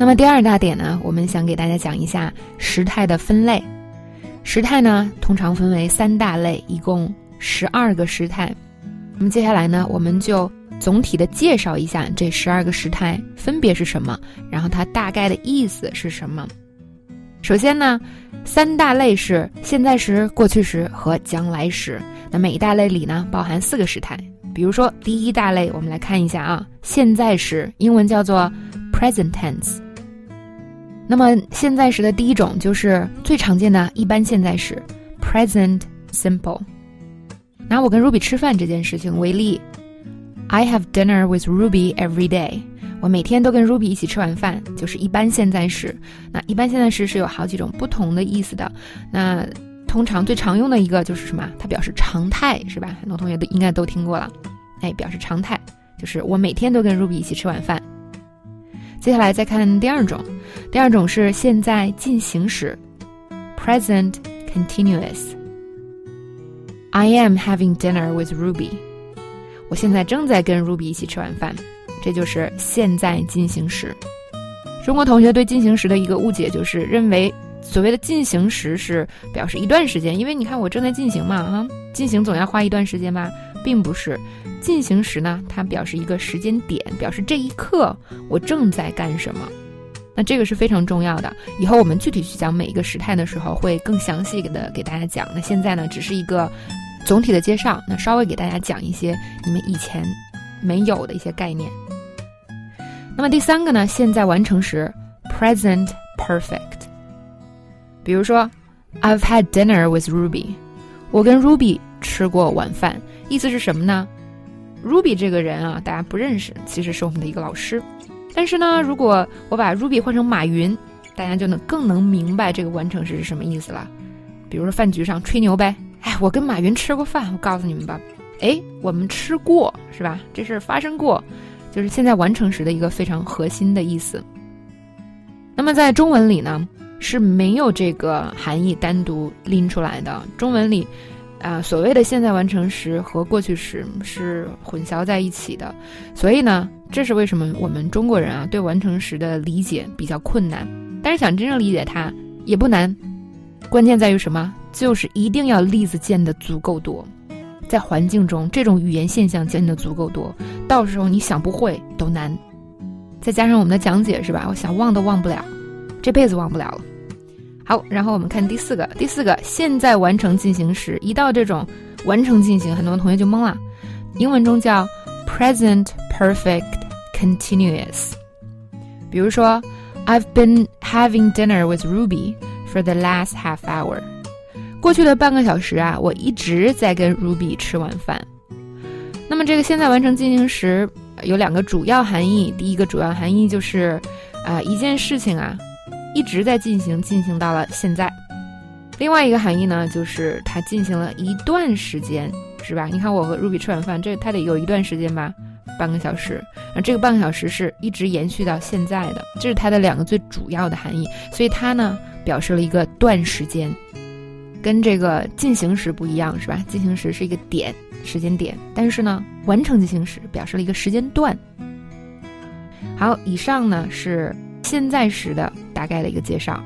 那么第二大点呢，我们想给大家讲一下时态的分类。时态呢，通常分为三大类，一共十二个时态。那么接下来呢，我们就总体的介绍一下这十二个时态分别是什么，然后它大概的意思是什么。首先呢，三大类是现在时、过去时和将来时。那每一大类里呢，包含四个时态。比如说第一大类，我们来看一下啊，现在时，英文叫做 present tense。那么现在时的第一种就是最常见的一般现在时，present simple。拿我跟 Ruby 吃饭这件事情为例，I have dinner with Ruby every day。我每天都跟 Ruby 一起吃晚饭，就是一般现在时。那一般现在时是有好几种不同的意思的。那通常最常用的一个就是什么？它表示常态，是吧？很多同学都应该都听过了。哎，表示常态，就是我每天都跟 Ruby 一起吃晚饭。接下来再看第二种，第二种是现在进行时，present continuous。I am having dinner with Ruby。我现在正在跟 Ruby 一起吃晚饭，这就是现在进行时。中国同学对进行时的一个误解就是认为所谓的进行时是表示一段时间，因为你看我正在进行嘛，哈，进行总要花一段时间吧。并不是进行时呢，它表示一个时间点，表示这一刻我正在干什么。那这个是非常重要的。以后我们具体去讲每一个时态的时候，会更详细的给大家讲。那现在呢，只是一个总体的介绍。那稍微给大家讲一些你们以前没有的一些概念。那么第三个呢，现在完成时，present perfect。比如说，I've had dinner with Ruby。我跟 Ruby 吃过晚饭。意思是什么呢？Ruby 这个人啊，大家不认识，其实是我们的一个老师。但是呢，如果我把 Ruby 换成马云，大家就能更能明白这个完成时是什么意思了。比如说饭局上吹牛呗，哎，我跟马云吃过饭，我告诉你们吧，哎，我们吃过是吧？这事儿发生过，就是现在完成时的一个非常核心的意思。那么在中文里呢，是没有这个含义单独拎出来的，中文里。啊，所谓的现在完成时和过去时是混淆在一起的，所以呢，这是为什么我们中国人啊对完成时的理解比较困难。但是想真正理解它也不难，关键在于什么？就是一定要例子见的足够多，在环境中这种语言现象见的足够多，到时候你想不会都难。再加上我们的讲解是吧？我想忘都忘不了，这辈子忘不了了。好，然后我们看第四个，第四个现在完成进行时，一到这种完成进行，很多同学就懵了。英文中叫 present perfect continuous。比如说，I've been having dinner with Ruby for the last half hour。过去的半个小时啊，我一直在跟 Ruby 吃晚饭。那么这个现在完成进行时有两个主要含义，第一个主要含义就是啊，一件事情啊。一直在进行，进行到了现在。另外一个含义呢，就是它进行了一段时间，是吧？你看我和 Ruby 吃晚饭，这它得有一段时间吧，半个小时。啊，这个半个小时是一直延续到现在的，这是它的两个最主要的含义。所以它呢，表示了一个段时间，跟这个进行时不一样，是吧？进行时是一个点，时间点，但是呢，完成进行时表示了一个时间段。好，以上呢是。现在时的大概的一个介绍。